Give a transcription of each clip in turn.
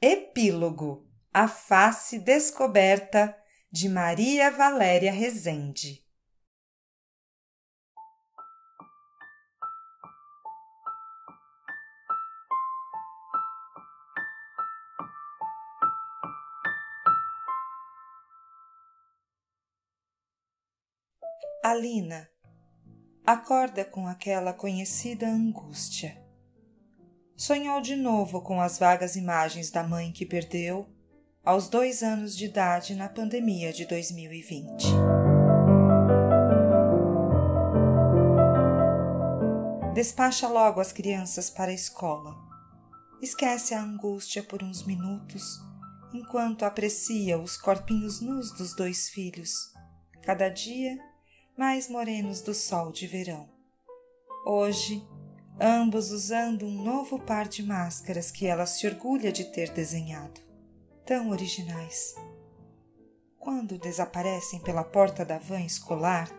Epílogo A Face Descoberta de Maria Valéria Rezende Alina acorda com aquela conhecida angústia. Sonhou de novo com as vagas imagens da mãe que perdeu aos dois anos de idade na pandemia de 2020. Despacha logo as crianças para a escola. Esquece a angústia por uns minutos enquanto aprecia os corpinhos nus dos dois filhos, cada dia mais morenos do sol de verão. Hoje, ambos usando um novo par de máscaras que ela se orgulha de ter desenhado, tão originais. Quando desaparecem pela porta da van escolar,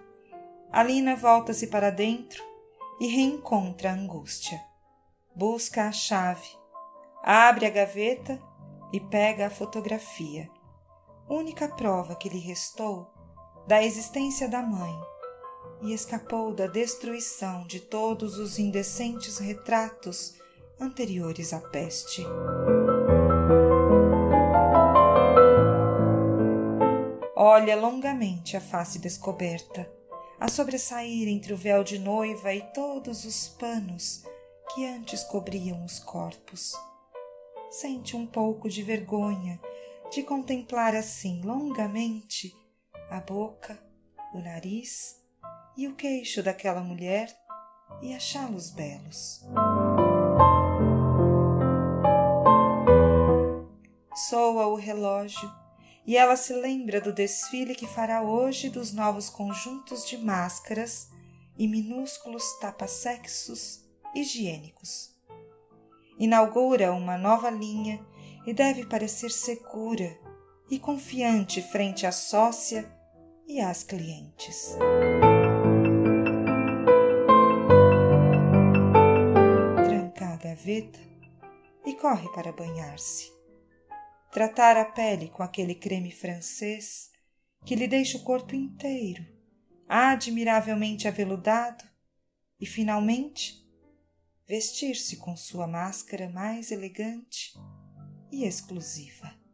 Alina volta-se para dentro e reencontra a angústia. Busca a chave, abre a gaveta e pega a fotografia, única prova que lhe restou da existência da mãe e escapou da destruição de todos os indecentes retratos anteriores à peste. Olha longamente a face descoberta, a sobressair entre o véu de noiva e todos os panos que antes cobriam os corpos. Sente um pouco de vergonha de contemplar assim longamente a boca, o nariz e o queixo daquela mulher e achá-los belos. Soa o relógio e ela se lembra do desfile que fará hoje dos novos conjuntos de máscaras e minúsculos tapa-sexos higiênicos. Inaugura uma nova linha e deve parecer segura e confiante frente à sócia e às clientes. Gaveta e corre para banhar-se. Tratar a pele com aquele creme francês que lhe deixa o corpo inteiro, admiravelmente aveludado, e finalmente vestir-se com sua máscara mais elegante e exclusiva.